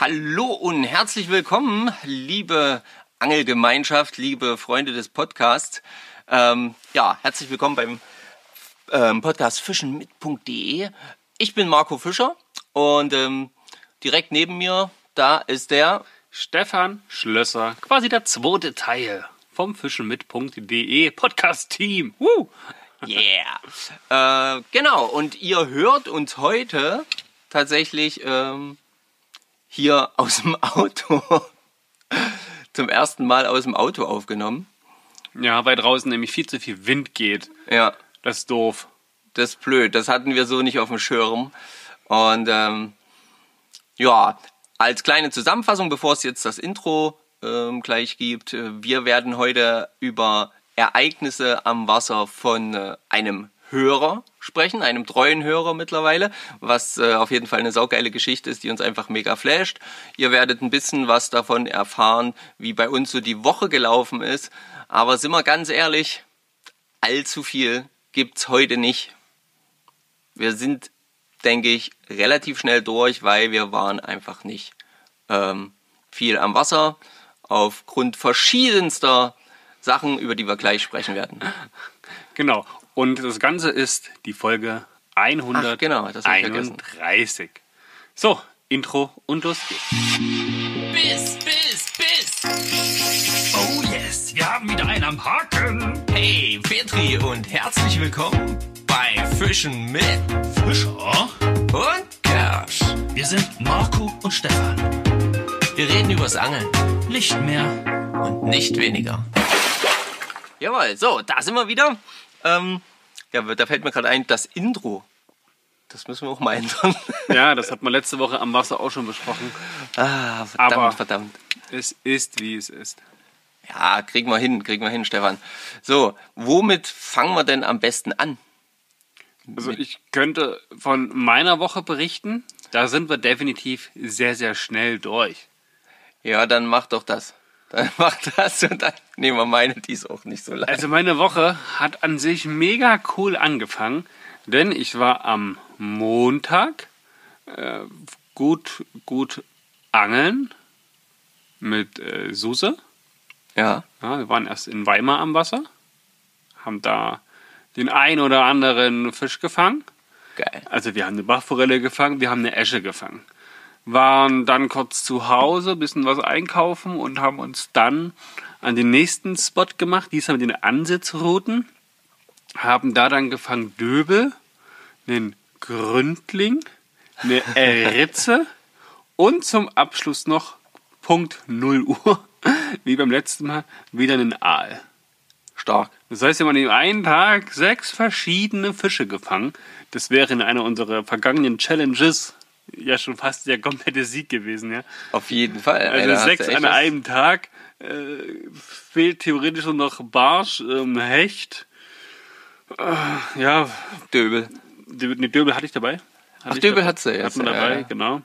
Hallo und herzlich willkommen, liebe Angelgemeinschaft, liebe Freunde des Podcasts. Ähm, ja, herzlich willkommen beim ähm, Podcast fischenmit.de. Ich bin Marco Fischer und ähm, direkt neben mir, da ist der Stefan Schlösser, quasi der zweite Teil vom fischenmit.de Podcast-Team. Woo! Yeah. äh, genau, und ihr hört uns heute tatsächlich ähm, hier aus dem Auto. Zum ersten Mal aus dem Auto aufgenommen. Ja, weil draußen nämlich viel zu viel Wind geht. Ja. Das ist doof. Das ist blöd. Das hatten wir so nicht auf dem Schirm. Und ähm, ja, als kleine Zusammenfassung, bevor es jetzt das Intro ähm, gleich gibt, äh, wir werden heute über Ereignisse am Wasser von äh, einem Hörer sprechen, einem treuen Hörer mittlerweile, was äh, auf jeden Fall eine saugeile Geschichte ist, die uns einfach mega flasht. Ihr werdet ein bisschen was davon erfahren, wie bei uns so die Woche gelaufen ist. Aber sind wir ganz ehrlich, allzu viel gibt's heute nicht. Wir sind, denke ich, relativ schnell durch, weil wir waren einfach nicht ähm, viel am Wasser aufgrund verschiedenster Sachen, über die wir gleich sprechen werden. Genau. Und das Ganze ist die Folge 131. Ach, genau, das. So, Intro und los geht's. Biss, Biss, Biss. Oh yes, wir haben wieder einen am Haken. Hey, Petri und herzlich willkommen bei Fischen mit Fischer. und Kersch. Wir sind Marco und Stefan. Wir reden übers Angeln Nicht mehr. und nicht weniger. Jawohl, so, da sind wir wieder. Ähm, ja, da fällt mir gerade ein, das Intro. Das müssen wir auch mal ändern. Ja, das hat man letzte Woche am Wasser auch schon besprochen. ah, verdammt, Aber- verdammt. Es ist, wie es ist. Ja, kriegen wir hin, kriegen wir hin, Stefan. So, womit fangen wir denn am besten an? Also ich könnte von meiner Woche berichten. Da sind wir definitiv sehr, sehr schnell durch. Ja, dann mach doch das. Dann mach das und dann nehmen wir meine, die ist auch nicht so leicht. Also meine Woche hat an sich mega cool angefangen, denn ich war am Montag äh, gut, gut angeln mit äh, Suse. Ja, Ja, wir waren erst in Weimar am Wasser, haben da den ein oder anderen Fisch gefangen. geil. Also wir haben eine Bachforelle gefangen, wir haben eine Esche gefangen. Waren dann kurz zu Hause, bisschen was einkaufen und haben uns dann an den nächsten Spot gemacht, diesmal mit den Ansitzrouten. Haben da dann gefangen Döbel, einen Gründling, eine Ritze und zum Abschluss noch Punkt 0 Uhr, wie beim letzten Mal, wieder einen Aal. Stark. Das heißt, wir haben an dem einen Tag sechs verschiedene Fische gefangen. Das wäre in einer unserer vergangenen Challenges ja schon fast der komplette Sieg gewesen, ja. Auf jeden Fall. Also hast sechs an was- einem Tag. Äh, fehlt theoretisch nur noch Barsch, ähm, Hecht. Äh, ja, Döbel. die, die Döbel hatte ich dabei. Hatte Ach, ich Döbel dabei. hat sie jetzt, Hat man ja, dabei, ja. genau.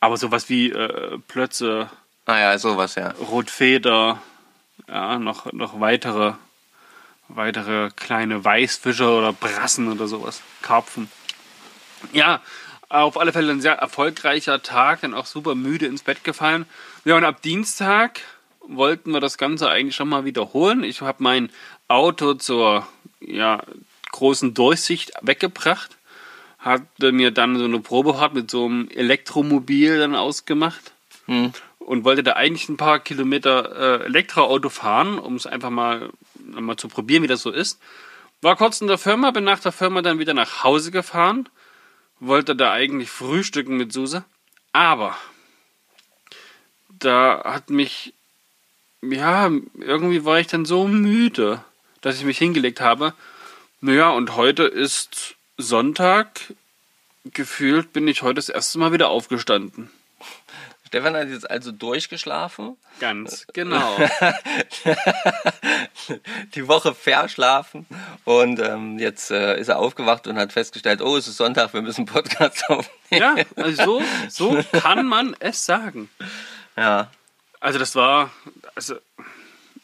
Aber sowas wie äh, Plötze, Ah ja, sowas, ja. Rotfeder, ja, noch, noch weitere, weitere kleine Weißfische oder Brassen oder sowas, Karpfen. Ja, auf alle Fälle ein sehr erfolgreicher Tag, dann auch super müde ins Bett gefallen. Ja, und ab Dienstag wollten wir das Ganze eigentlich schon mal wiederholen. Ich habe mein Auto zur ja, großen Durchsicht weggebracht, hatte mir dann so eine Probefahrt mit so einem Elektromobil dann ausgemacht und wollte da eigentlich ein paar Kilometer äh, Elektroauto fahren, um es einfach mal, mal zu probieren, wie das so ist. War kurz in der Firma, bin nach der Firma dann wieder nach Hause gefahren, wollte da eigentlich frühstücken mit Suse, aber da hat mich, ja, irgendwie war ich dann so müde, dass ich mich hingelegt habe. Naja, und heute ist Sonntag. Gefühlt bin ich heute das erste Mal wieder aufgestanden. Stefan hat jetzt also durchgeschlafen, Ganz genau. die Woche verschlafen und ähm, jetzt äh, ist er aufgewacht und hat festgestellt, oh, es ist Sonntag, wir müssen Podcast aufnehmen. Ja, also so, so kann man es sagen. Ja, Also das war, also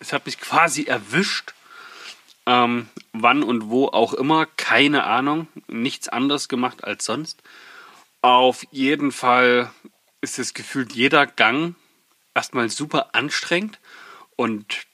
es hat mich quasi erwischt. Ähm, wann und wo auch immer, keine Ahnung. Nichts anderes gemacht als sonst. Auf jeden Fall ist es gefühlt jeder Gang erstmal super anstrengend und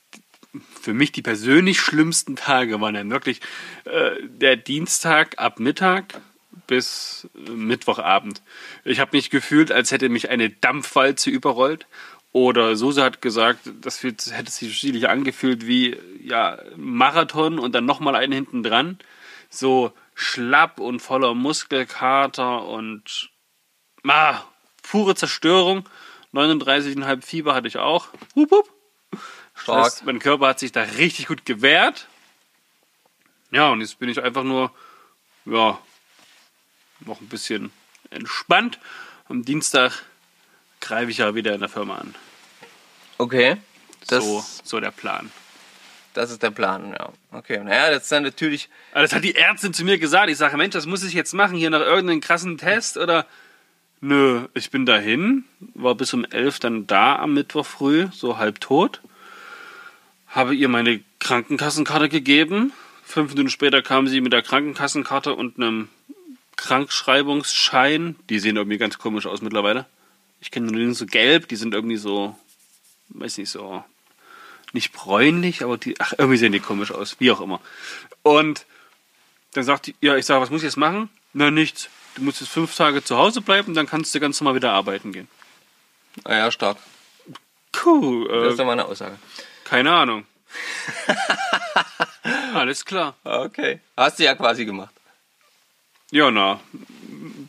für mich die persönlich schlimmsten Tage waren dann wirklich äh, der Dienstag ab Mittag bis äh, Mittwochabend. Ich habe mich gefühlt, als hätte mich eine Dampfwalze überrollt. Oder Suse hat gesagt, das hätte sich schließlich angefühlt wie ja, Marathon und dann nochmal einen hinten dran. So schlapp und voller Muskelkater und ah, pure Zerstörung. 39,5 Fieber hatte ich auch. Hup, hup. Stark. Das heißt, mein Körper hat sich da richtig gut gewehrt. Ja, und jetzt bin ich einfach nur, ja, noch ein bisschen entspannt. Am Dienstag greife ich ja wieder in der Firma an. Okay. Das, so, so der Plan. das ist der Plan, ja. Okay. Naja, das ist dann natürlich. Aber das hat die Ärztin zu mir gesagt. Ich sage, Mensch, das muss ich jetzt machen, hier nach irgendeinem krassen Test oder. Nö, ich bin dahin, war bis um elf dann da am Mittwoch früh, so halb tot. Habe ihr meine Krankenkassenkarte gegeben. Fünf Minuten später kam sie mit der Krankenkassenkarte und einem Krankschreibungsschein. Die sehen irgendwie ganz komisch aus mittlerweile. Ich kenne nur die so gelb, die sind irgendwie so, weiß nicht, so nicht bräunlich, aber die, ach, irgendwie sehen die komisch aus, wie auch immer. Und dann sagt die, ja, ich sage, was muss ich jetzt machen? Na, nichts. Du musst jetzt fünf Tage zu Hause bleiben, dann kannst du ganz normal wieder arbeiten gehen. Naja, stark. Cool, Das ist äh, doch mal eine Aussage. Keine Ahnung. Alles klar. Okay. Hast du ja quasi gemacht. Ja, na,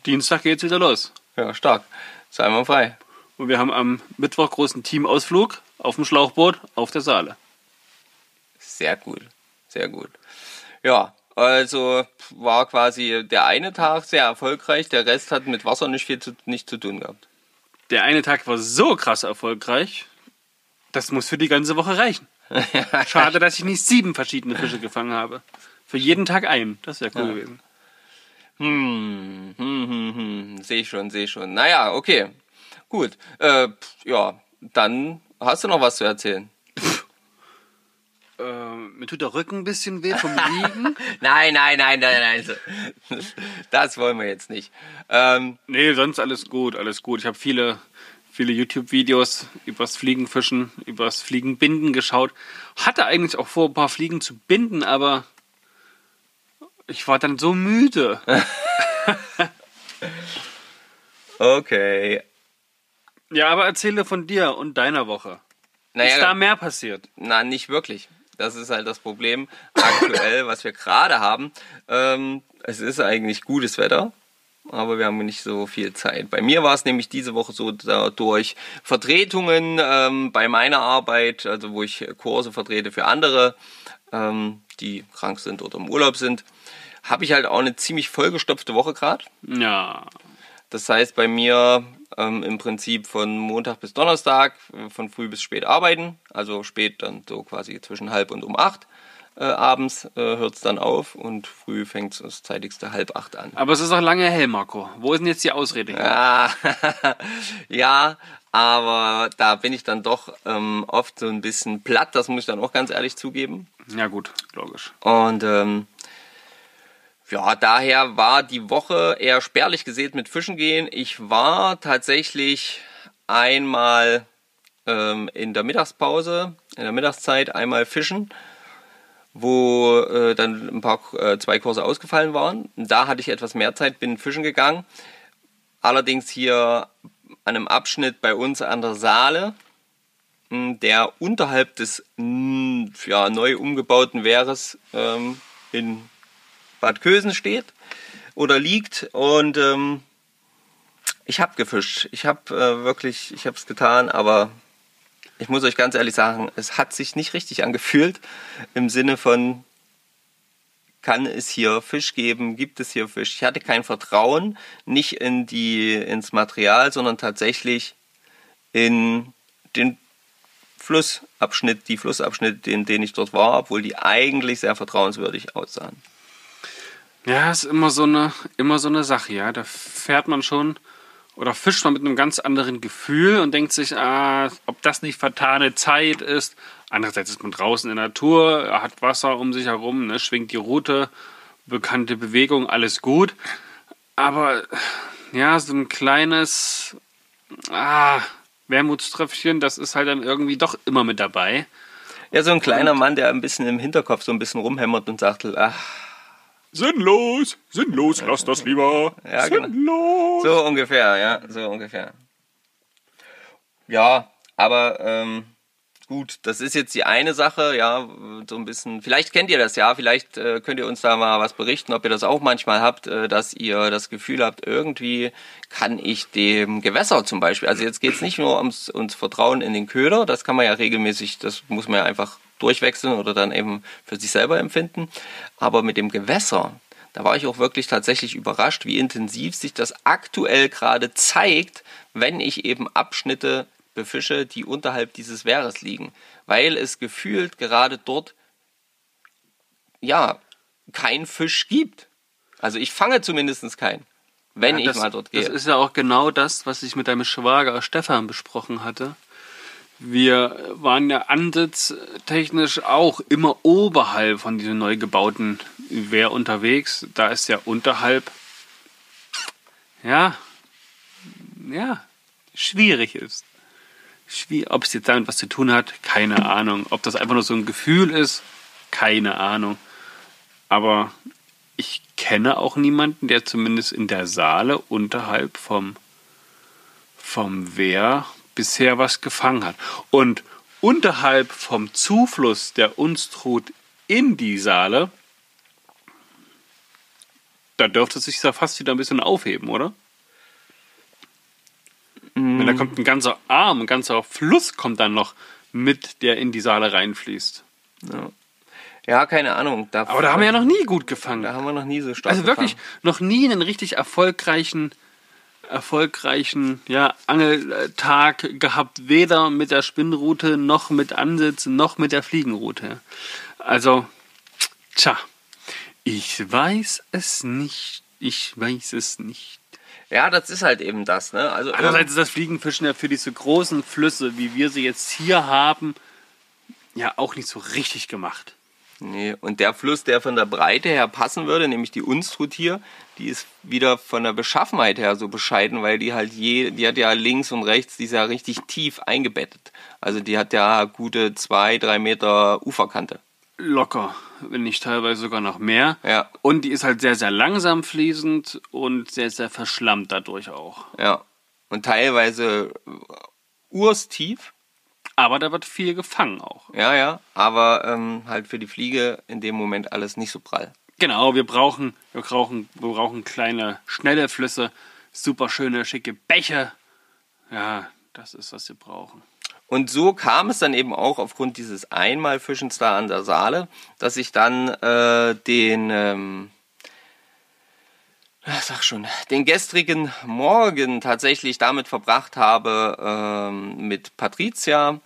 Dienstag geht's wieder los. Ja, stark. Sei mal frei. Und wir haben am Mittwoch großen Teamausflug auf dem Schlauchboot auf der Saale. Sehr gut. Sehr gut. Ja, also war quasi der eine Tag sehr erfolgreich, der Rest hat mit Wasser nicht viel zu, nicht zu tun gehabt. Der eine Tag war so krass erfolgreich, das muss für die ganze Woche reichen. Schade, dass ich nicht sieben verschiedene Fische gefangen habe. Für jeden Tag einen. Das wäre cool gewesen. Hm, hm, hm, hm. Sehe ich schon, sehe ich schon. Naja, okay. Gut. Äh, ja, dann hast du noch was zu erzählen. Ähm, mir tut der Rücken ein bisschen weh vom Liegen. Nein, nein, nein, nein, nein. Das wollen wir jetzt nicht. Ähm, nee, sonst alles gut, alles gut. Ich habe viele, viele YouTube-Videos übers Fliegenfischen, übers Fliegenbinden geschaut. Hatte eigentlich auch vor, ein paar Fliegen zu binden, aber ich war dann so müde. okay. Ja, aber erzähle von dir und deiner Woche. Naja, Ist da mehr passiert? Na, nicht wirklich. Das ist halt das Problem aktuell, was wir gerade haben. Ähm, es ist eigentlich gutes Wetter, aber wir haben nicht so viel Zeit. Bei mir war es nämlich diese Woche so, durch Vertretungen ähm, bei meiner Arbeit, also wo ich Kurse vertrete für andere, ähm, die krank sind oder im Urlaub sind, habe ich halt auch eine ziemlich vollgestopfte Woche gerade. Ja. Das heißt bei mir ähm, im Prinzip von Montag bis Donnerstag, äh, von früh bis spät arbeiten. Also spät dann so quasi zwischen halb und um acht. Äh, abends äh, hört es dann auf und früh fängt es das zeitigste halb acht an. Aber es ist auch lange hell, Marco. Wo ist denn jetzt die Ausrede? Ah, ja, aber da bin ich dann doch ähm, oft so ein bisschen platt, das muss ich dann auch ganz ehrlich zugeben. Ja, gut, logisch. Und ähm, ja, daher war die Woche eher spärlich gesät mit Fischen gehen. Ich war tatsächlich einmal ähm, in der Mittagspause, in der Mittagszeit einmal fischen, wo äh, dann ein paar, äh, zwei Kurse ausgefallen waren. Da hatte ich etwas mehr Zeit, bin fischen gegangen. Allerdings hier an einem Abschnitt bei uns an der Saale, mh, der unterhalb des mh, ja, neu umgebauten Wehres ähm, in Bad Kösen steht oder liegt und ähm, ich habe gefischt. Ich habe äh, wirklich, ich habe es getan, aber ich muss euch ganz ehrlich sagen, es hat sich nicht richtig angefühlt im Sinne von kann es hier Fisch geben, gibt es hier Fisch. Ich hatte kein Vertrauen, nicht in die ins Material, sondern tatsächlich in den Flussabschnitt, die Flussabschnitte, in denen ich dort war, obwohl die eigentlich sehr vertrauenswürdig aussahen. Ja, ist immer so eine, immer so eine Sache, ja. Da fährt man schon oder fischt man mit einem ganz anderen Gefühl und denkt sich, ah, ob das nicht vertane Zeit ist. Andererseits ist man draußen in der Natur, hat Wasser um sich herum, ne, schwingt die Route, bekannte Bewegung, alles gut. Aber ja, so ein kleines ah, Wermutströpfchen, das ist halt dann irgendwie doch immer mit dabei. Ja, so ein kleiner Mann, der ein bisschen im Hinterkopf so ein bisschen rumhämmert und sagt, ach, Sinnlos, sinnlos, lass das lieber. Ja, genau. sinnlos. so ungefähr, ja, so ungefähr. Ja, aber ähm, gut, das ist jetzt die eine Sache, ja, so ein bisschen, vielleicht kennt ihr das ja, vielleicht äh, könnt ihr uns da mal was berichten, ob ihr das auch manchmal habt, äh, dass ihr das Gefühl habt, irgendwie kann ich dem Gewässer zum Beispiel, also jetzt geht es nicht nur ums, ums Vertrauen in den Köder, das kann man ja regelmäßig, das muss man ja einfach durchwechseln oder dann eben für sich selber empfinden, aber mit dem Gewässer, da war ich auch wirklich tatsächlich überrascht, wie intensiv sich das aktuell gerade zeigt, wenn ich eben Abschnitte befische, die unterhalb dieses Wehres liegen. Weil es gefühlt gerade dort, ja, kein Fisch gibt. Also ich fange zumindest keinen, wenn Ja, ich das, mal dort Das gehe. ist ja auch genau das, was ich mit deinem Schwager Stefan besprochen hatte. Wir waren ja ansitztechnisch auch immer oberhalb von diesem neu gebauten Wehr unterwegs. Da ist ja unterhalb, ja, ja, schwierig ist. Ob es jetzt damit was zu tun hat, keine Ahnung. Ob das einfach nur so ein Gefühl ist, keine Ahnung. Aber ich kenne auch niemanden, der zumindest in der Saale unterhalb vom, vom Wehr bisher was gefangen hat. Und unterhalb vom Zufluss der Unstrut in die Saale, da dürfte sich ja fast wieder ein bisschen aufheben, oder? Wenn da kommt ein ganzer Arm, ein ganzer Fluss kommt dann noch mit, der in die Saale reinfließt. Ja, keine Ahnung. Da, Aber da haben wir ja noch nie gut gefangen. da haben wir noch nie so stark Also wirklich gefangen. noch nie einen richtig erfolgreichen, erfolgreichen ja, Angeltag gehabt, weder mit der Spinnrute noch mit Ansitzen noch mit der Fliegenrute. Also, tja, ich weiß es nicht. Ich weiß es nicht. Ja, das ist halt eben das, ne? Also Andererseits ist das Fliegenfischen ja für diese großen Flüsse, wie wir sie jetzt hier haben, ja auch nicht so richtig gemacht. Nee, und der Fluss, der von der Breite her passen würde, nämlich die Unstrut hier, die ist wieder von der Beschaffenheit her so bescheiden, weil die halt je, die hat ja links und rechts, die ist ja richtig tief eingebettet. Also die hat ja gute zwei, drei Meter Uferkante. Locker, wenn nicht teilweise sogar noch mehr. Ja. Und die ist halt sehr, sehr langsam fließend und sehr, sehr verschlammt dadurch auch. Ja. Und teilweise urstief. Aber da wird viel gefangen auch. Ja, ja. Aber ähm, halt für die Fliege in dem Moment alles nicht so prall. Genau, wir brauchen, wir brauchen, wir brauchen kleine, schnelle Flüsse, super schöne, schicke Bäche. Ja, das ist, was wir brauchen. Und so kam es dann eben auch aufgrund dieses Einmalfischens da an der Saale, dass ich dann äh, den, ähm, sag schon, den gestrigen Morgen tatsächlich damit verbracht habe, ähm, mit Patricia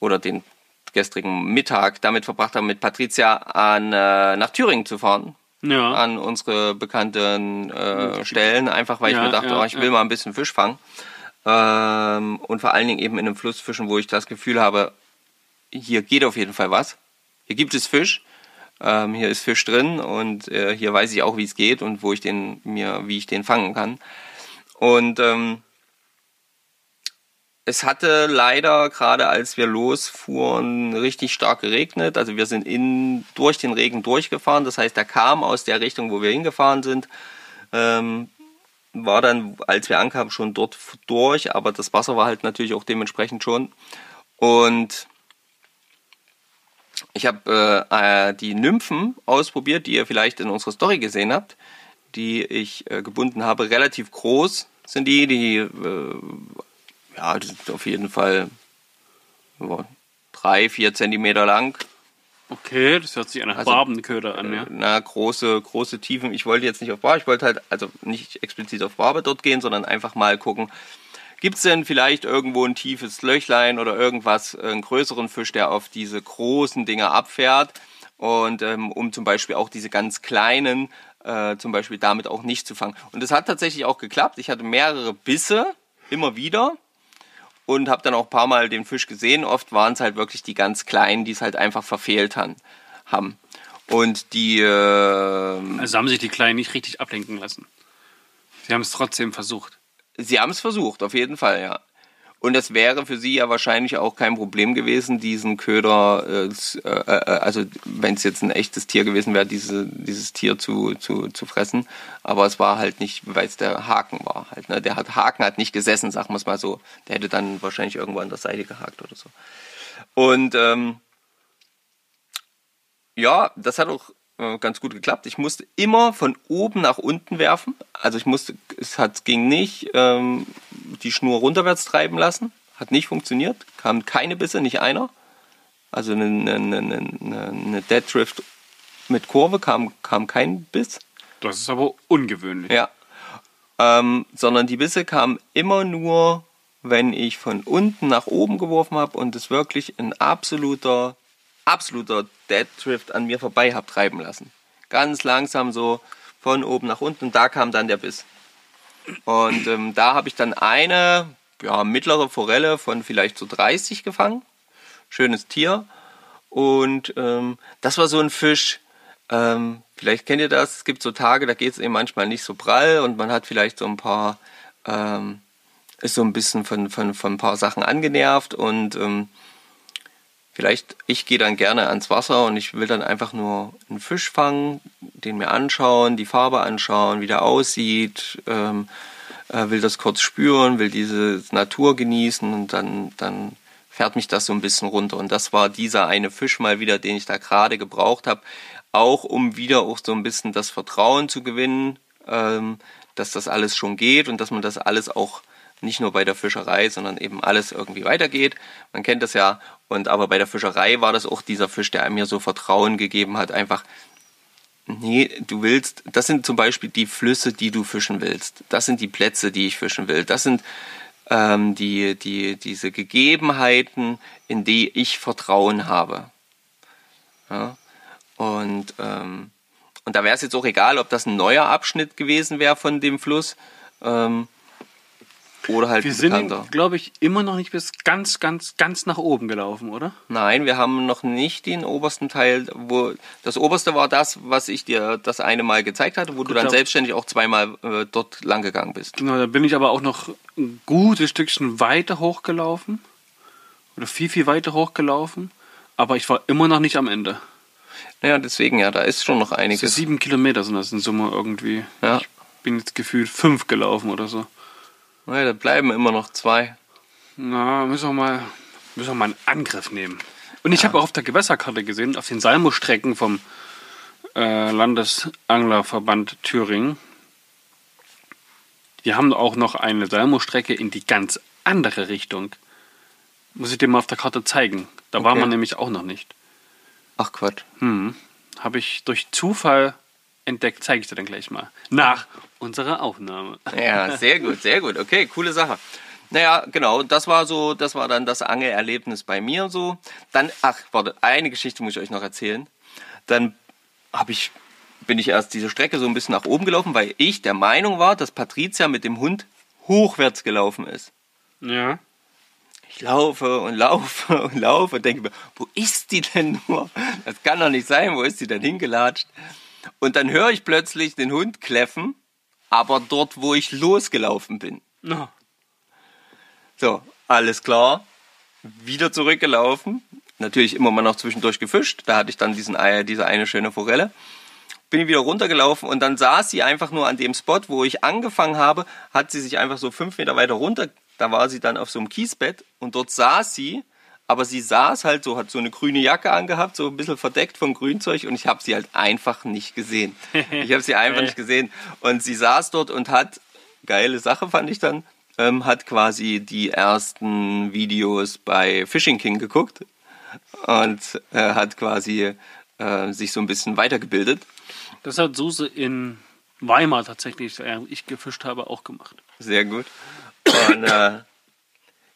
oder den gestrigen Mittag damit verbracht habe, mit Patricia an, äh, nach Thüringen zu fahren. Ja. An unsere bekannten äh, Stellen, einfach weil ich Ja, mir dachte, ja, oh, ich will mal ein bisschen Fisch fangen. Ähm, und vor allen Dingen eben in einem Fluss fischen, wo ich das Gefühl habe, hier geht auf jeden Fall was. Hier gibt es Fisch. Ähm, hier ist Fisch drin und äh, hier weiß ich auch, wie es geht und wo ich den mir, wie ich den fangen kann. Und ähm, es hatte leider gerade als wir losfuhren richtig stark geregnet. Also wir sind in, durch den Regen durchgefahren. Das heißt, er kam aus der Richtung, wo wir hingefahren sind. Ähm, war dann, als wir ankamen, schon dort durch, aber das Wasser war halt natürlich auch dementsprechend schon. Und ich habe äh, äh, die Nymphen ausprobiert, die ihr vielleicht in unserer Story gesehen habt, die ich äh, gebunden habe. Relativ groß sind die, die, äh, ja, die sind auf jeden Fall ja, drei, vier Zentimeter lang. Okay, das hört sich nach Also, Barbenköder an, ja. Na, große, große Tiefen. Ich wollte jetzt nicht auf Bar, ich wollte halt, also nicht explizit auf Barbe dort gehen, sondern einfach mal gucken, gibt es denn vielleicht irgendwo ein tiefes Löchlein oder irgendwas, einen größeren Fisch, der auf diese großen Dinger abfährt und ähm, um zum Beispiel auch diese ganz kleinen äh, zum Beispiel damit auch nicht zu fangen. Und das hat tatsächlich auch geklappt. Ich hatte mehrere Bisse, immer wieder und habe dann auch ein paar Mal den Fisch gesehen. Oft waren es halt wirklich die ganz kleinen, die es halt einfach verfehlt han, haben. Und die, äh, Also haben sich die Kleinen nicht richtig ablenken lassen. Sie haben es trotzdem versucht. Sie haben es versucht, auf jeden Fall, ja. Und es wäre für Sie ja wahrscheinlich auch kein Problem gewesen, diesen Köder, äh, äh, äh, also wenn es jetzt ein echtes Tier gewesen wäre, diese, dieses Tier zu, zu, zu fressen. Aber es war halt nicht, weil es der Haken war halt. Ne? Der hat, Haken hat nicht gesessen, sagen wir es mal so. Der hätte dann wahrscheinlich irgendwo an der Seite gehakt oder so. Und ähm, ja, das hat auch äh, ganz gut geklappt. Ich musste immer von oben nach unten werfen. Also ich musste, es hat, ging nicht ähm, die Schnur runterwärts treiben lassen. Hat nicht funktioniert. Kamen keine Bisse, nicht einer. Also eine, eine, eine, eine, Dead Drift mit Kurve kam, kam kein Biss. Das ist aber ungewöhnlich. Ja. Ähm, sondern die Bisse kamen immer nur, wenn ich von unten nach oben geworfen habe und es wirklich ein absoluter, absoluter Dead Drift an mir vorbei habe treiben lassen. Ganz langsam so von oben nach unten und da kam dann der Biss. Und ähm, da habe ich dann eine ja, mittlere Forelle von vielleicht so 30 gefangen. Schönes Tier. Und ähm, das war so ein Fisch, ähm, vielleicht kennt ihr das, es gibt so Tage, da geht es eben manchmal nicht so prall und man hat vielleicht so ein paar, ähm, ist so ein bisschen von, von, von ein paar Sachen angenervt und ähm, vielleicht, ich gehe dann gerne ans Wasser und ich will dann einfach nur einen Fisch fangen, den mir anschauen, die Farbe anschauen, wie der aussieht, ähm, äh, will das kurz spüren, will diese Natur genießen und dann, dann fährt mich das so ein bisschen runter. Und das war dieser eine Fisch mal wieder, den ich da gerade gebraucht habe, auch um wieder auch so ein bisschen das Vertrauen zu gewinnen, ähm, dass das alles schon geht und dass man das alles auch nicht nur bei der Fischerei, sondern eben alles irgendwie weitergeht. Man kennt das ja. Und aber bei der Fischerei war das auch dieser Fisch, der mir so Vertrauen gegeben hat, einfach Nee, du willst, das sind zum Beispiel die Flüsse, die du fischen willst. Das sind die Plätze, die ich fischen will. Das sind ähm, die, die, diese Gegebenheiten, in die ich Vertrauen habe. Ja? Und, ähm, und da wäre es jetzt auch egal, ob das ein neuer Abschnitt gewesen wäre von dem Fluss ähm, oder halt Wir ein sind, bekannter. glaube ich, immer noch nicht bis ganz, ganz, ganz nach oben gelaufen, oder? Nein, wir haben noch nicht den obersten Teil, wo das oberste war das, was ich dir das eine Mal gezeigt hatte, wo du dann da- selbstständig auch zweimal äh, dort lang gegangen bist. Genau, da bin ich aber auch noch ein gutes Stückchen weiter hochgelaufen. Oder viel, viel weiter hochgelaufen. Aber ich war immer noch nicht am Ende. Naja, deswegen ja, da ist schon noch So einiges. sieben Kilometer sind das in Summe irgendwie. Ja. Ich bin jetzt gefühlt fünf gelaufen oder so. Naja, da bleiben immer noch zwei. Na, müssen wir mal, müssen wir mal einen Angriff nehmen. Und ich habe auch auf der Gewässerkarte gesehen, auf den Salmo-Strecken vom äh, Landesanglerverband Thüringen, die haben auch noch eine Salmo-Strecke in die ganz andere Richtung. Muss ich dir mal auf der Karte zeigen. Da war Okay. man nämlich auch noch nicht. Ach Quatsch. Hm. Habe ich durch Zufall entdeckt, zeige ich dir dann gleich mal. Nach unserer Aufnahme. Ja, sehr gut, sehr gut. Okay, coole Sache. Naja, genau, das war so, das war dann das Angelerlebnis bei mir so. Dann, ach, warte, eine Geschichte muss ich euch noch erzählen. Dann habe ich, bin ich erst diese Strecke so ein bisschen nach oben gelaufen, weil ich der Meinung war, dass Patricia mit dem Hund hochwärts gelaufen ist. Ja. Ich laufe und laufe und laufe und denke mir, wo ist die denn nur? Das kann doch nicht sein, wo ist die denn hingelatscht? Und dann höre ich plötzlich den Hund kläffen, aber dort, wo ich losgelaufen bin. No. So, alles klar. Wieder zurückgelaufen. Natürlich immer mal noch zwischendurch gefischt. Da hatte ich dann diesen, diese eine schöne Forelle. Bin wieder runtergelaufen und dann saß sie einfach nur an dem Spot, wo ich angefangen habe, hat sie sich einfach so fünf Meter weiter runter. Da war sie dann auf so einem Kiesbett und dort saß sie, aber sie saß halt so, hat so eine grüne Jacke angehabt, so ein bisschen verdeckt vom Grünzeug und ich habe sie halt einfach nicht gesehen. Ich habe sie einfach nicht gesehen. Und sie saß dort und hat, geile Sache fand ich dann, ähm, hat quasi die ersten Videos bei Fishing King geguckt und äh, hat quasi äh, sich so ein bisschen weitergebildet. Das hat Suse in Weimar tatsächlich, ich gefischt habe, auch gemacht. Sehr gut. Und äh,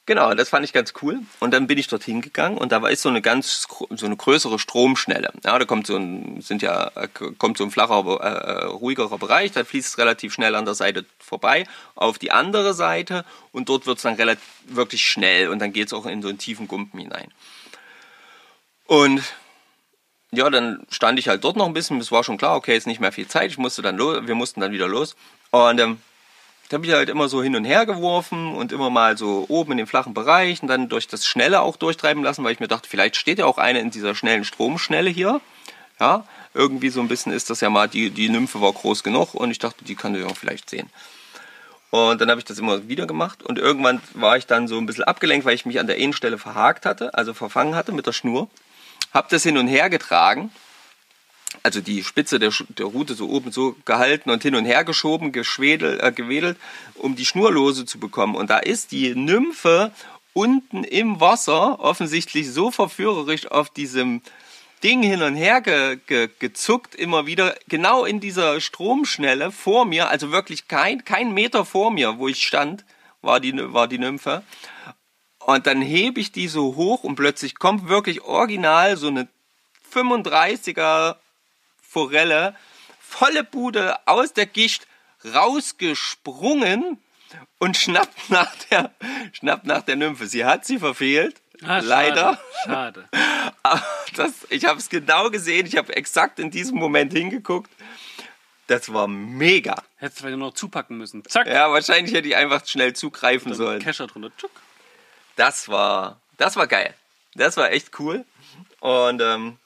genau, das fand ich ganz cool. Und dann bin ich dorthin gegangen und da war ist so eine ganz so eine größere Stromschnelle. Ja, da kommt so ein sind ja äh, kommt so ein flacher äh, ruhigerer Bereich, da fließt es relativ schnell an der Seite vorbei auf die andere Seite und dort wird es dann relativ wirklich schnell und dann geht es auch in so einen tiefen Gumpen hinein. Und ja, dann stand ich halt dort noch ein bisschen. Es war schon klar, okay, ist nicht mehr viel Zeit. Ich musste dann los, wir mussten dann wieder los. Und ähm, Da habe ich halt immer so hin und her geworfen und immer mal so oben in den flachen Bereich und dann durch das Schnelle auch durchtreiben lassen, weil ich mir dachte, vielleicht steht ja auch eine in dieser schnellen Stromschnelle hier. Ja, irgendwie so ein bisschen ist das ja mal, die, die Nymphe war groß genug und ich dachte, die kann du ja vielleicht sehen. Und dann habe ich das immer wieder gemacht und irgendwann war ich dann so ein bisschen abgelenkt, weil ich mich an der einen Stelle verhakt hatte, also verfangen hatte mit der Schnur. Hab das hin und her getragen, also die Spitze der, der Rute so oben so gehalten und hin und her geschoben, geschwedelt, äh, gewedelt, um die Schnur lose zu bekommen. Und da ist die Nymphe unten im Wasser offensichtlich so verführerisch auf diesem Ding hin und her ge, ge, gezuckt, immer wieder, genau in dieser Stromschnelle vor mir, also wirklich kein, kein Meter vor mir, wo ich stand, war die, war die Nymphe. Und dann hebe ich die so hoch und plötzlich kommt wirklich original so eine 35er Forelle, volle Bude aus der Gicht rausgesprungen und schnappt nach der, schnappt nach der Nymphe. Sie hat sie verfehlt. Ah, schade, Leider. Schade. Aber das, ich habe es genau gesehen. Ich habe exakt in diesem Moment hingeguckt. Das war mega. Hättest du noch zupacken müssen. Zack. Ja, wahrscheinlich hätte ich einfach schnell zugreifen sollen. Kescher drunter. Tschuck. Das war, das war geil. Das war echt cool. Und ähm,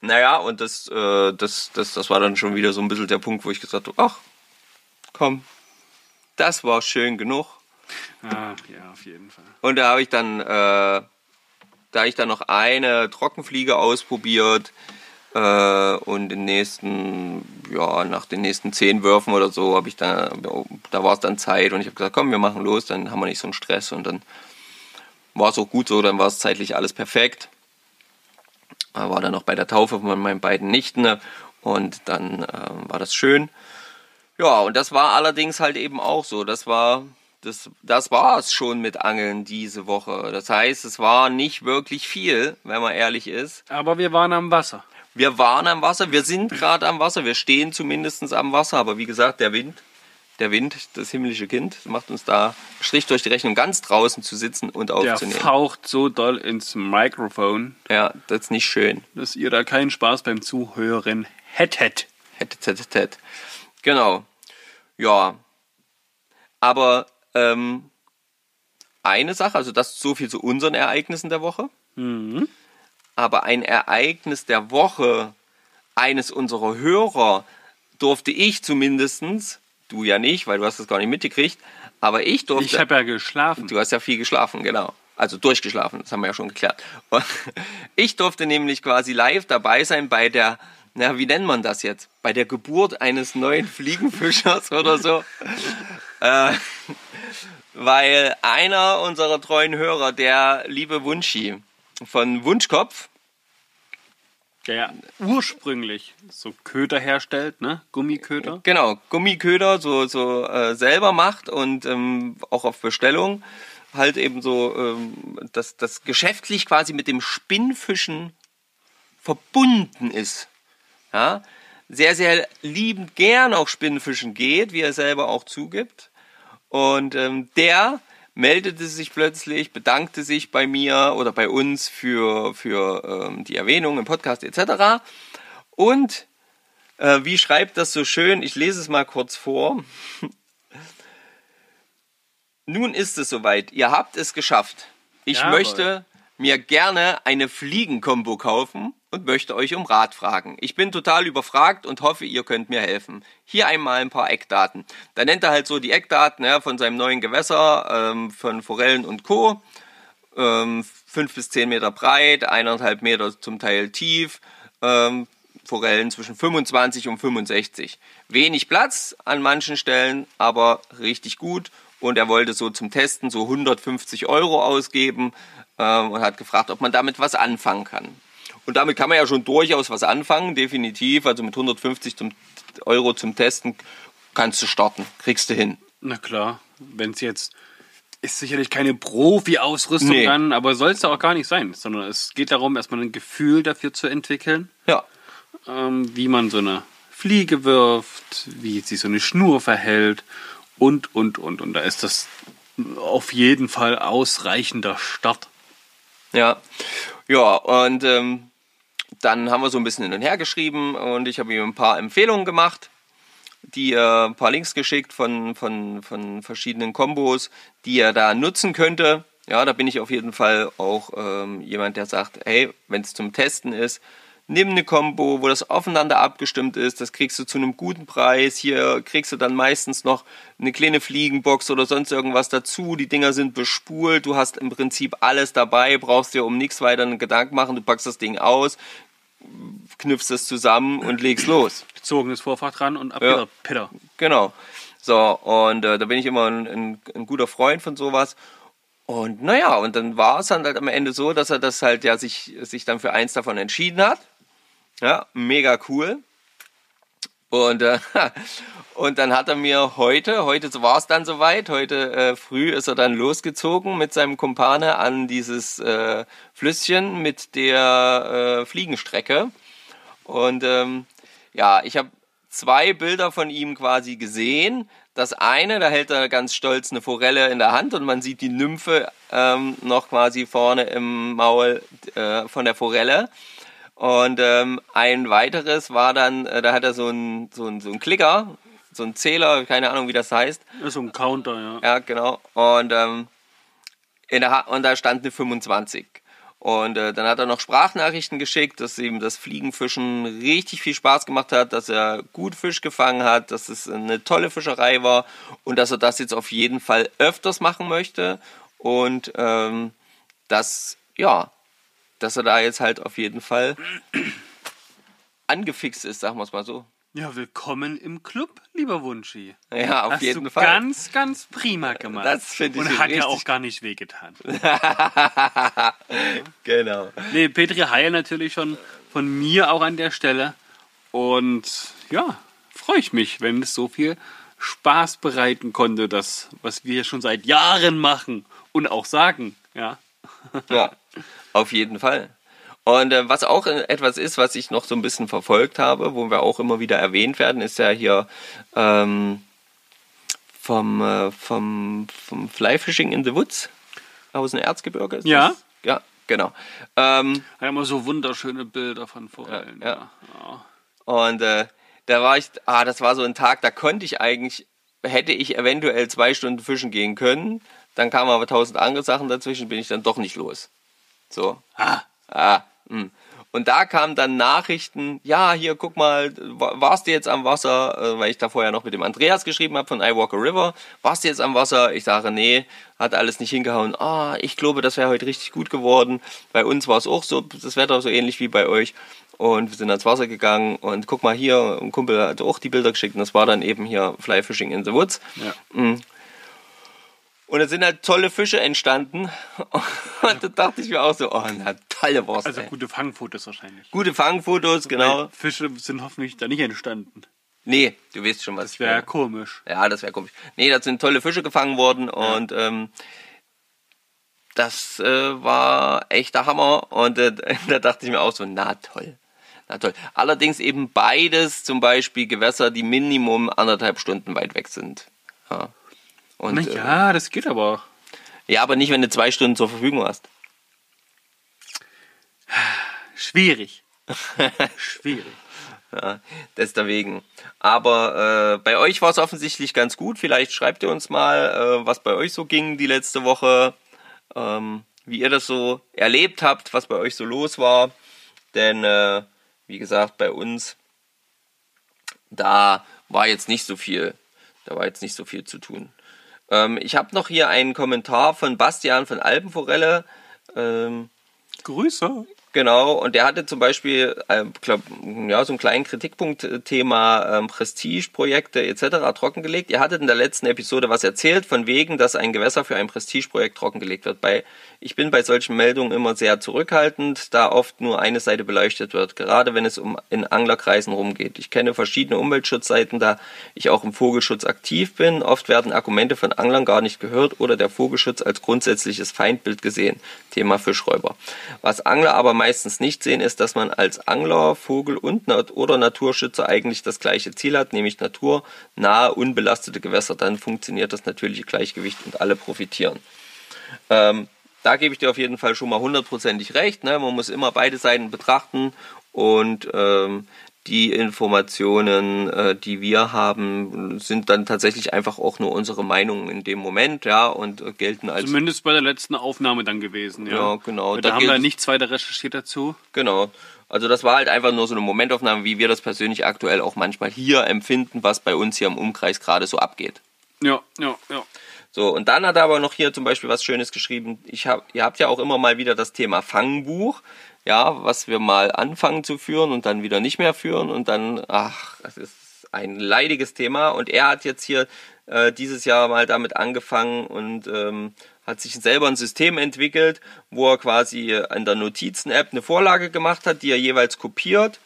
naja, und das, äh, das, das, das war dann schon wieder so ein bisschen der Punkt, wo ich gesagt habe, ach, komm, das war schön genug. Ah, ja, auf jeden Fall. Und da habe ich dann, äh, da habe ich dann noch eine Trockenfliege ausprobiert äh, und den nächsten, ja, nach den nächsten zehn Würfen oder so habe ich dann, da war es dann Zeit und ich habe gesagt, komm, wir machen los, dann haben wir nicht so einen Stress und dann war es auch gut so, dann war es zeitlich alles perfekt. War dann noch bei der Taufe von meinen beiden Nichten ne? und dann äh, war das schön. Ja, und das war allerdings halt eben auch so. Das war, das, das war es schon mit Angeln diese Woche. Das heißt, es war nicht wirklich viel, wenn man ehrlich ist. Aber wir waren am Wasser. Wir waren am Wasser, wir sind gerade am Wasser, wir stehen zumindest am Wasser, aber wie gesagt, der Wind, der Wind, das himmlische Kind, macht uns da Strich durch die Rechnung, ganz draußen zu sitzen und Der aufzunehmen. faucht so doll ins Mikrofon, Ja, das ist nicht schön. dass ihr da keinen Spaß beim Zuhören hättet. Hätte, hätte, hätte. Genau. Ja. Aber ähm, eine Sache, also das ist so viel zu unseren Ereignissen der Woche. Aber ein Ereignis der Woche eines unserer Hörer durfte ich zumindestens, du ja nicht, weil du hast das gar nicht mitgekriegt, aber ich durfte. Ich habe ja geschlafen. Du hast ja viel geschlafen, genau. Also durchgeschlafen, das haben wir ja schon geklärt. Und ich durfte nämlich quasi live dabei sein bei der, na, wie nennt man das jetzt? Bei der Geburt eines neuen Fliegenfischers oder so. Äh, weil einer unserer treuen Hörer, der liebe Wunschi von Wunschkopf, Der ursprünglich so Köder herstellt, ne? Gummiköder. Genau, Gummiköder so, so äh, selber macht und ähm, auch auf Bestellung halt eben so ähm, dass das geschäftlich quasi mit dem Spinnfischen verbunden ist. Ja? Sehr, sehr liebend gern auch Spinnfischen geht, wie er selber auch zugibt. Und ähm, der meldete sich plötzlich, bedankte sich bei mir oder bei uns für, für ähm, die Erwähnung im Podcast etc. Und äh, wie schreibt das so schön? Ich lese es mal kurz vor. Nun ist es soweit. Ihr habt es geschafft. Ich Jawohl. möchte mir gerne eine Fliegenkombo kaufen und möchte euch um Rat fragen. Ich bin total überfragt und hoffe, ihr könnt mir helfen. Hier einmal ein paar Eckdaten. Da nennt er halt so die Eckdaten ja, von seinem neuen Gewässer, ähm, von Forellen und Co. Ähm, 5 bis 10 Meter breit, eineinhalb Meter zum Teil tief. Ähm, Forellen zwischen 25 und 65. Wenig Platz an manchen Stellen, aber richtig gut. Und er wollte so zum Testen so 150 Euro ausgeben ähm, und hat gefragt, ob man damit was anfangen kann. Und damit kann man ja schon durchaus was anfangen, definitiv. Also mit 150 zum, Euro zum Testen kannst du starten, kriegst du hin. Na klar, wenn es jetzt ist sicherlich keine Profi-Ausrüstung Nee. dann, aber soll es ja auch gar nicht sein, sondern es geht darum, erstmal ein Gefühl dafür zu entwickeln, Ja, ähm, wie man so eine Fliege wirft, wie sich so eine Schnur verhält und, und, und. Und da ist das auf jeden Fall ausreichender Start. Ja, ja, und ähm, dann haben wir so ein bisschen hin und her geschrieben und ich habe ihm ein paar Empfehlungen gemacht. dir ein paar Links geschickt von, von, von verschiedenen Kombos, die er da nutzen könnte. Ja, da bin ich auf jeden Fall auch ähm, jemand, der sagt, hey, wenn es zum Testen ist, nimm eine Combo, wo das aufeinander abgestimmt ist, das kriegst du zu einem guten Preis. Hier kriegst du dann meistens noch eine kleine Fliegenbox oder sonst irgendwas dazu. Die Dinger sind bespult, du hast im Prinzip alles dabei, brauchst dir um nichts weiter einen Gedanken machen, du packst das Ding aus, knüpfst es zusammen und legst los. Gezogenes Vorfach dran und ab Ja. Pitter. Genau. So, und äh, da bin ich immer ein, ein, ein guter Freund von sowas. Und naja, und dann war es dann halt am Ende so, dass er das halt ja sich, sich dann für eins davon entschieden hat. Ja, mega cool. Und, äh, und dann hat er mir heute, heute war es dann soweit, heute äh, früh ist er dann losgezogen mit seinem Kumpane an dieses äh, Flüsschen mit der äh, Fliegenstrecke. Und ähm, ja, ich habe zwei Bilder von ihm quasi gesehen. Das eine, da hält er ganz stolz eine Forelle in der Hand und man sieht die Nymphe ähm, noch quasi vorne im Maul äh, von der Forelle. Und ähm, ein weiteres war dann, äh, da hat er so einen so einen- so einen Klicker, so einen Zähler, keine Ahnung, wie das heißt. Ist so ein Counter, ja. Ja, genau. Und, ähm, in der ha und da stand eine 25. Und äh, dann hat er noch Sprachnachrichten geschickt, dass ihm das Fliegenfischen richtig viel Spaß gemacht hat, dass er gut Fisch gefangen hat, dass es eine tolle Fischerei war und dass er das jetzt auf jeden Fall öfters machen möchte. Und ähm, dass, ja, dass er da jetzt halt auf jeden Fall angefixt ist, sagen wir es mal so. Ja, willkommen im Club, lieber Wunschi. Ja, auf Hast jeden du Fall. ganz, ganz prima gemacht. Das finde ich Und hat ja auch gar nicht wehgetan. Genau. Nee, Petri Heil natürlich schon von mir auch an der Stelle. Und ja, freue ich mich, wenn es so viel Spaß bereiten konnte, das, was wir schon seit Jahren machen und auch sagen. Ja, Ja, auf jeden Fall. Und äh, was auch äh, etwas ist, was ich noch so ein bisschen verfolgt habe, wo wir auch immer wieder erwähnt werden, ist ja hier ähm, vom, äh, vom, vom Fly Fishing in the Woods aus dem Erzgebirge. Ist Ja. Das? Ja, genau. Ähm, hat immer so wunderschöne Bilder von Forellen. Ja, ja. ja. Und äh, da war ich, ah, das war so ein Tag, da konnte ich eigentlich, hätte ich eventuell zwei Stunden fischen gehen können. Dann kamen aber tausend andere Sachen dazwischen, bin ich dann doch nicht los. So. Ah, Ah, mh. und da kamen dann Nachrichten, ja, hier, guck mal, wa- warst du jetzt am Wasser, äh, weil ich da vorher noch mit dem Andreas geschrieben habe von iWalker River, warst du jetzt am Wasser? Ich sage, nee, hat alles nicht hingehauen. Ah, ich glaube, das wäre heute richtig gut geworden. Bei uns war es auch so, das Wetter so ähnlich wie bei euch. Und wir sind ans Wasser gegangen und guck mal hier, ein Kumpel hat auch die Bilder geschickt und das war dann eben hier Fly Fishing in the Woods. ja. Und es sind halt tolle Fische entstanden. Und da dachte ich mir auch so, oh, na tolle Wurst. Also ey. gute Fangfotos wahrscheinlich. Gute Fangfotos, genau. Weil Fische sind hoffentlich da nicht entstanden. Nee, du weißt schon, was ich Wäre meine. komisch. Ja, das wäre komisch. Nee, da sind tolle Fische gefangen worden und ähm, das äh, war echt der Hammer. Und äh, da dachte ich mir auch so, na toll. Na toll. Allerdings eben beides, zum Beispiel Gewässer, die Minimum anderthalb Stunden weit weg sind. Ja. Und, Na äh, ja, das geht aber. ja, aber nicht, wenn du zwei Stunden zur Verfügung hast. Schwierig. Schwierig. Ja, deswegen. Aber äh, bei euch war es offensichtlich ganz gut. Vielleicht schreibt ihr uns mal, äh, was bei euch so ging die letzte Woche, ähm, wie ihr das so erlebt habt, was bei euch so los war. Denn, äh, wie gesagt, bei uns, da war jetzt nicht so viel. Da war jetzt nicht so viel zu tun. Ähm, ich habe noch hier einen Kommentar von Bastian von Alpenforelle. Ähm, Grüße. Genau, und der hatte zum Beispiel, äh, glaub, ja, so einen kleinen Kritikpunkt, äh, Thema ähm, Prestigeprojekte etc. trockengelegt. Ihr hattet in der letzten Episode was erzählt, von wegen, dass ein Gewässer für ein Prestigeprojekt trockengelegt wird. Bei, ich bin bei solchen Meldungen immer sehr zurückhaltend, da oft nur eine Seite beleuchtet wird, gerade wenn es um in Anglerkreisen rumgeht. Ich kenne verschiedene Umweltschutzseiten, da ich auch im Vogelschutz aktiv bin. Oft werden Argumente von Anglern gar nicht gehört oder der Vogelschutz als grundsätzliches Feindbild gesehen. Thema Fischräuber. Was Angler aber meistens nicht sehen, ist, dass man als Angler, Vogel und Nat oder Naturschützer eigentlich das gleiche Ziel hat, nämlich naturnahe, unbelastete Gewässer. Dann funktioniert das natürliche Gleichgewicht und alle profitieren. Ähm, da gebe ich dir auf jeden Fall schon mal hundertprozentig recht. Ne? Man muss immer beide Seiten betrachten und ähm, die Informationen, äh, die wir haben, sind dann tatsächlich einfach auch nur unsere Meinungen in dem Moment, ja, und äh, gelten als Zumindest bei der letzten Aufnahme dann gewesen, ja. Ja, genau. Da, Da haben wir es- nichts weiter recherchiert dazu. Genau. Also das war halt einfach nur so eine Momentaufnahme, wie wir das persönlich aktuell auch manchmal hier empfinden, was bei uns hier im Umkreis gerade so abgeht. Ja, ja, ja. So, und dann hat er aber noch hier zum Beispiel was Schönes geschrieben. Ich hab, ihr habt ja auch immer mal wieder das Thema Fangbuch, ja, was wir mal anfangen zu führen und dann wieder nicht mehr führen und dann, ach, das ist ein leidiges Thema. Und er hat jetzt hier äh, dieses Jahr mal damit angefangen und ähm, hat sich selber ein System entwickelt, wo er quasi in der Notizen-App eine Vorlage gemacht hat, die er jeweils kopiert.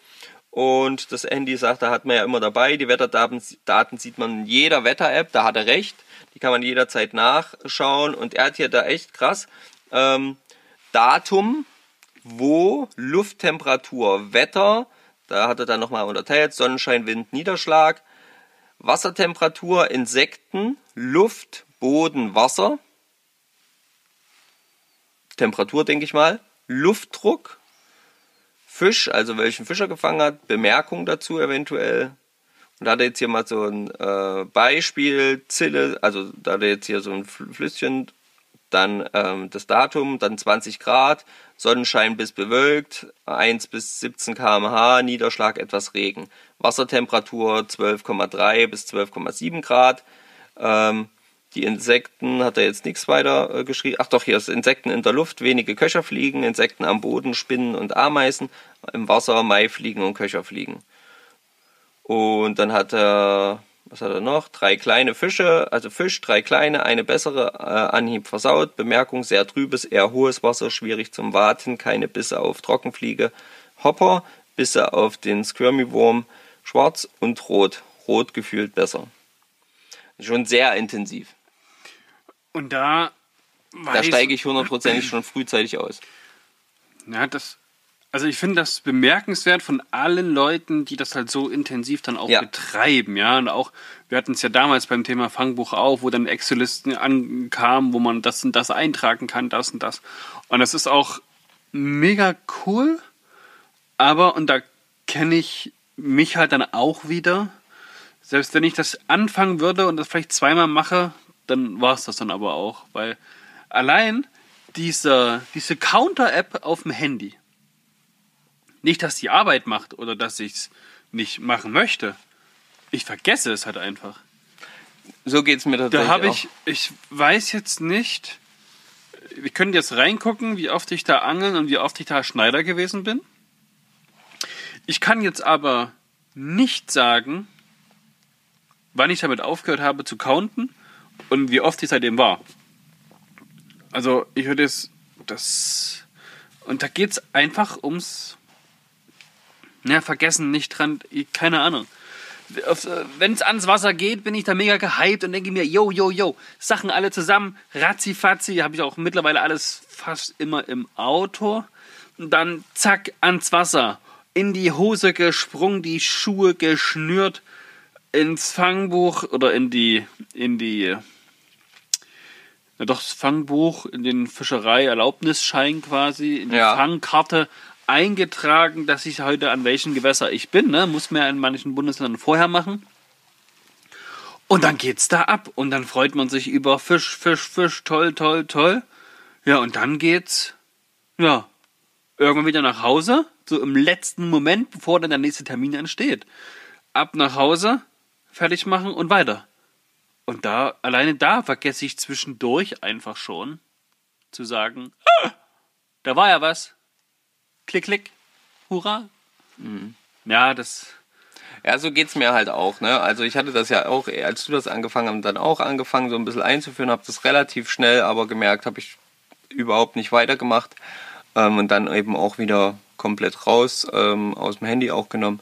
Und das Handy sagt, da hat man ja immer dabei. Die Wetterdaten Daten sieht man in jeder Wetter-App, da hat er recht. Die kann man jederzeit nachschauen. Und er hat hier da echt krass ähm, Datum, wo Lufttemperatur, Wetter, da hat er dann nochmal unterteilt, Sonnenschein, Wind, Niederschlag, Wassertemperatur, Insekten, Luft, Boden, Wasser, Temperatur, denke ich mal, Luftdruck, Fisch, also welchen Fisch er gefangen hat, Bemerkung dazu eventuell. Und da hat er jetzt hier mal so ein äh, Beispiel, Zille, also da hat er jetzt hier so ein Fl- Flüsschen, dann ähm, das Datum, dann 20 Grad, Sonnenschein bis bewölkt, 1 bis 17 km/h, Niederschlag etwas Regen, Wassertemperatur 12,3 bis 12,7 Grad. Ähm, die Insekten hat er jetzt nichts weiter äh, geschrieben. Ach doch, hier ist Insekten in der Luft, wenige Köcherfliegen, Insekten am Boden, Spinnen und Ameisen, im Wasser Maifliegen und Köcherfliegen. Und dann hat er, was hat er noch? Drei kleine Fische, also Fisch, drei kleine, eine bessere, äh, Anhieb versaut, Bemerkung, sehr trübes, eher hohes Wasser, schwierig zum Warten, keine Bisse auf Trockenfliege, Hopper, Bisse auf den Squirmy-Wurm, schwarz und rot, rot gefühlt besser. Schon sehr intensiv. Und da Da steige ich hundertprozentig schon frühzeitig aus. Ja, das. Also ich finde das bemerkenswert von allen Leuten, die das halt so intensiv dann auch Ja. betreiben, ja. Und auch, wir hatten es ja damals beim Thema Fangbuch auch, wo dann Excel-Listen ankamen, wo man das und das eintragen kann, das und das. Und das ist auch mega cool, aber, und da kenne ich mich halt dann auch wieder, selbst wenn ich das anfangen würde und das vielleicht zweimal mache, dann war es das dann aber auch. Weil allein diese, diese Counter-App auf dem Handy, nicht, dass die Arbeit macht oder dass ich es nicht machen möchte. Ich vergesse es halt einfach. So geht es mir tatsächlich Da habe ich, ich weiß jetzt nicht, wir können jetzt reingucken, wie oft ich da angeln und wie oft ich da Schneider gewesen bin. Ich kann jetzt aber nicht sagen, wann ich damit aufgehört habe zu counten und wie oft ich seitdem war. Also ich würde es, das, und da geht es einfach ums, ja, vergessen, nicht dran, keine Ahnung wenn es ans Wasser geht, bin ich da mega gehypt und denke mir, yo, yo, yo, Sachen alle zusammen, ratzi-fatzi, habe ich auch mittlerweile alles fast immer im Auto. Und dann zack, ans Wasser, in die Hose gesprungen, die Schuhe geschnürt, ins Fangbuch oder in die, in die, na doch, das Fangbuch, in den Fischerei-Erlaubnisschein quasi, in die Ja. Fangkarte eingetragen, dass ich heute an welchem Gewässer ich bin. Ne? Muss man ja in manchen Bundesländern vorher machen. Und dann geht's da ab. Und dann freut man sich über Fisch, Fisch, Fisch, toll, toll, toll. Ja, und dann geht's, ja, irgendwann wieder nach Hause. So im letzten Moment, bevor dann der nächste Termin ansteht. Ab nach Hause, fertig machen und weiter. Und da, alleine da vergesse ich zwischendurch einfach schon zu sagen, ah, da war ja was. Klick, klick. Hurra. Ja, das. Ja, so geht's mir halt auch. Ne? Also ich hatte das ja auch, als du das angefangen hast, dann auch angefangen, so ein bisschen einzuführen, habe das relativ schnell, aber gemerkt, habe ich überhaupt nicht weitergemacht ähm, und dann eben auch wieder komplett raus ähm, aus dem Handy auch genommen.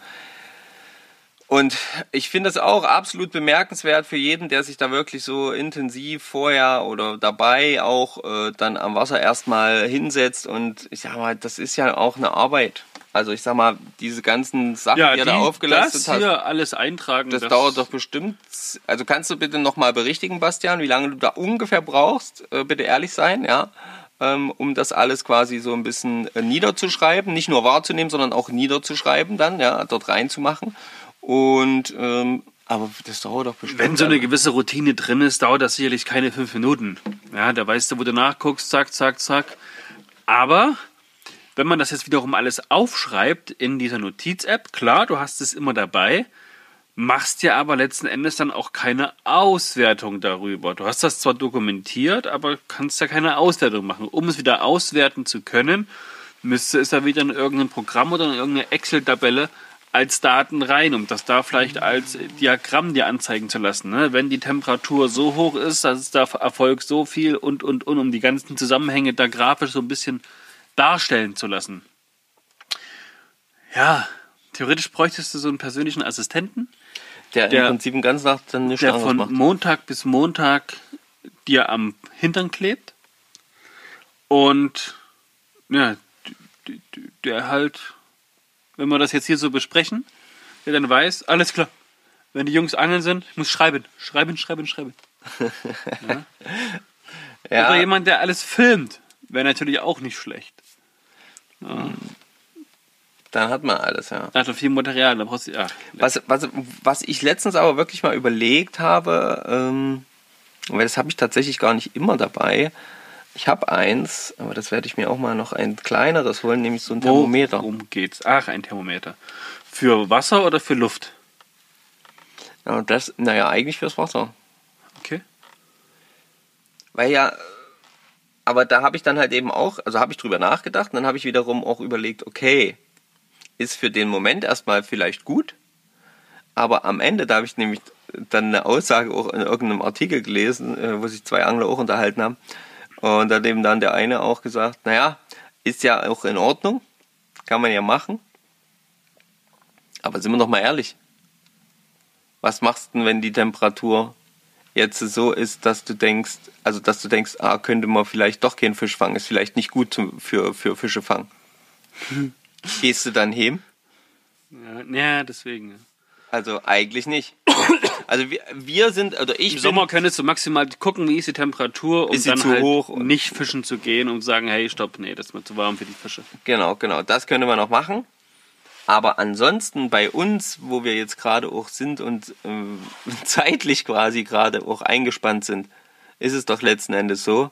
Und ich finde es auch absolut bemerkenswert für jeden, der sich da wirklich so intensiv vorher oder dabei auch äh, dann am Wasser erstmal hinsetzt. Und ich sag mal, das ist ja auch eine Arbeit. Also ich sag mal, diese ganzen Sachen, Ja, die ihr da aufgelistet das hast, hier alles eintragen. das, dauert doch bestimmt. Also kannst du bitte nochmal berichtigen, Bastian, wie lange du da ungefähr brauchst? Äh, bitte ehrlich sein, ja. ähm, um das alles quasi so ein bisschen äh, niederzuschreiben, nicht nur wahrzunehmen, sondern auch niederzuschreiben dann, ja, dort reinzumachen. Und ähm, aber das dauert doch bestimmt. Wenn so eine gewisse Routine drin ist, dauert das sicherlich keine fünf Minuten. Ja, da weißt du, wo du nachguckst, zack, zack, zack. Aber wenn man das jetzt wiederum alles aufschreibt in dieser Notiz-App, klar, du hast es immer dabei, machst dir aber letzten Endes dann auch keine Auswertung darüber. Du hast das zwar dokumentiert, aber kannst ja keine Auswertung machen. Um es wieder auswerten zu können, müsste es ja wieder in irgendein Programm oder in irgendeine Excel-Tabelle als Daten rein, um das da vielleicht als Diagramm dir anzeigen zu lassen. Ne? Wenn die Temperatur so hoch ist, dass es da erfolgt so viel und, und, und, um die ganzen Zusammenhänge da grafisch so ein bisschen darstellen zu lassen. Ja, theoretisch bräuchtest du so einen persönlichen Assistenten, der, der- im Prinzip den ganzen Tag dann nichts der von macht. Montag bis Montag dir am Hintern klebt und ja, der halt, wenn wir das jetzt hier so besprechen, der dann weiß, alles klar, wenn die Jungs angeln sind, ich muss schreiben, schreiben, schreiben, schreiben. Oder Ja, jemand, der alles filmt, wäre natürlich auch nicht schlecht. dann hat man alles, ja. Da hat er viel Material, da brauchst du, ach, Was, was, was ich letztens aber wirklich mal überlegt habe, ähm, weil das habe ich tatsächlich gar nicht immer dabei. Ich habe eins, aber das werde ich mir auch mal noch ein kleineres holen, nämlich so ein Thermometer. Worum geht's? Ach, ein Thermometer. Für Wasser oder für Luft? Ja, das, naja, eigentlich fürs Wasser. Okay. Weil ja, aber da habe ich dann halt eben auch, also habe ich drüber nachgedacht und dann habe ich wiederum auch überlegt, okay, ist für den Moment erstmal vielleicht gut, aber am Ende, da habe ich nämlich dann eine Aussage auch in irgendeinem Artikel gelesen, äh, wo sich zwei Angler auch unterhalten haben und da hat eben dann der eine auch gesagt, naja, ist ja auch in Ordnung, kann man ja machen, aber sind wir doch mal ehrlich, was machst du denn, wenn die Temperatur jetzt so ist, dass du denkst, also dass du denkst, ah, könnte man vielleicht doch keinen Fisch fangen, ist vielleicht nicht gut für, für Fische fangen. Gehst du dann heim? Ja, ja deswegen. Also eigentlich nicht. Also wir, wir sind, oder ich Im Sommer könntest du maximal gucken, wie ist die Temperatur, um dann zu halt hoch und- nicht fischen zu gehen und sagen, hey, stopp, nee, das ist mir zu warm für die Fische. Genau, genau, das könnte man noch machen. Aber ansonsten bei uns, wo wir jetzt gerade auch sind und ähm, zeitlich quasi gerade auch eingespannt sind, ist es doch letzten Endes so,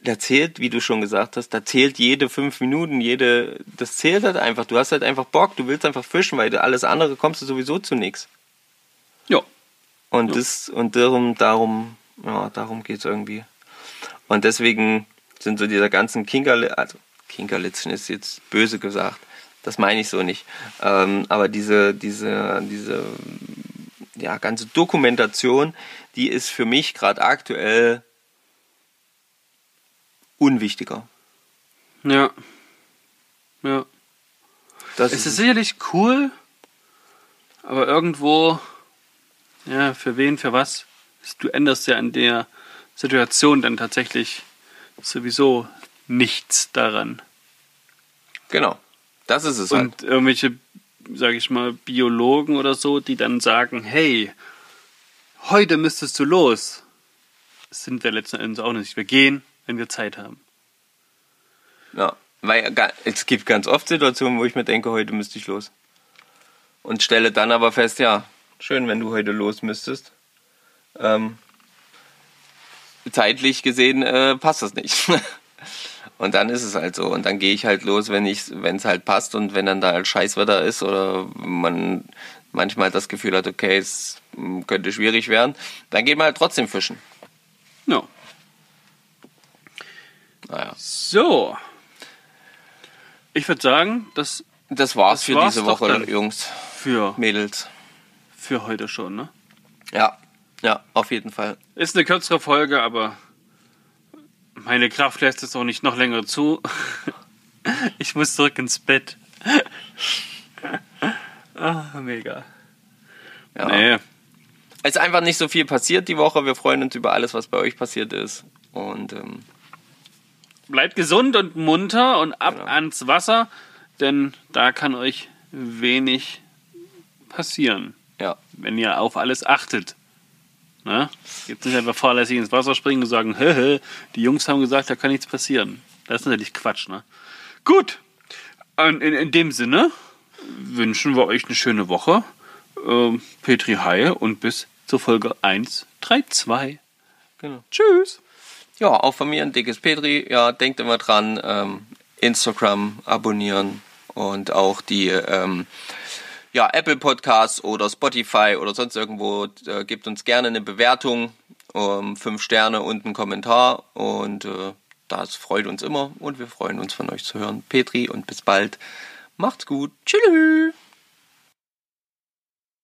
da zählt, wie du schon gesagt hast, da zählt jede fünf Minuten, jede, das zählt halt einfach. Du hast halt einfach Bock, du willst einfach fischen, weil alles andere kommst du sowieso zu nichts. Ja. Und Ja. das, und darum, darum, ja, darum geht's irgendwie. Und deswegen sind so dieser ganzen Kinkerle, also Kinkerlitzchen ist jetzt böse gesagt. Das meine ich so nicht. Ähm, aber diese, diese, diese, ja, ganze Dokumentation, die ist für mich gerade aktuell unwichtiger. Ja. Ja. Das Es ist sicherlich cool, aber irgendwo, ja, für wen, für was? Du änderst ja in der Situation dann tatsächlich sowieso nichts daran. genau. Das ist es halt. Und irgendwelche, sage ich mal, Biologen oder so, die dann sagen, hey, heute müsstest du los. Das sind wir letzten Endes auch nicht. Wir gehen, wenn wir Zeit haben. Ja, weil es gibt ganz oft Situationen, wo ich mir denke, heute müsste ich los. Und stelle dann aber fest, ja, schön, wenn du heute los müsstest. Ähm, zeitlich gesehen äh, passt das nicht. und dann ist es halt so. Und dann gehe ich halt los, wenn ich, wenn es halt passt und wenn dann da halt Scheißwetter ist oder man manchmal das Gefühl hat, okay, es mm, könnte schwierig werden, dann geht man halt trotzdem fischen. Ja. Naja. So. Ich würde sagen, das Das war's Das für war's diese Woche. Jungs, für, Mädels. Für heute schon, ne? Ja, ja, auf jeden Fall. Ist eine kürzere Folge, aber meine Kraft lässt es auch nicht noch länger zu. Ich muss zurück ins Bett. Ah, mega. Ja. Nee, Es ist einfach nicht so viel passiert die Woche. Wir freuen uns über alles, was bei euch passiert ist. Und ähm, bleibt gesund und munter und ab Genau. ans Wasser, denn da kann euch wenig passieren, ja, wenn ihr auf alles achtet. Ne? Jetzt nicht einfach fahrlässig ins Wasser springen und sagen, hä, hä, die Jungs haben gesagt, da kann nichts passieren. Das ist natürlich Quatsch, ne? Gut. Und in, in dem Sinne wünschen wir euch eine schöne Woche. Ähm, Petri Haie und bis zur Folge 132. Genau. Tschüss. Ja, auch von mir ein dickes Petri. Ja, denkt immer dran, ähm, Instagram abonnieren und auch die ähm, ja, Apple Podcasts oder Spotify oder sonst irgendwo. Äh, gebt uns gerne eine Bewertung, ähm, fünf Sterne und einen Kommentar und äh, das freut uns immer und wir freuen uns von euch zu hören. Petri und bis bald. Macht's gut. Tschüss.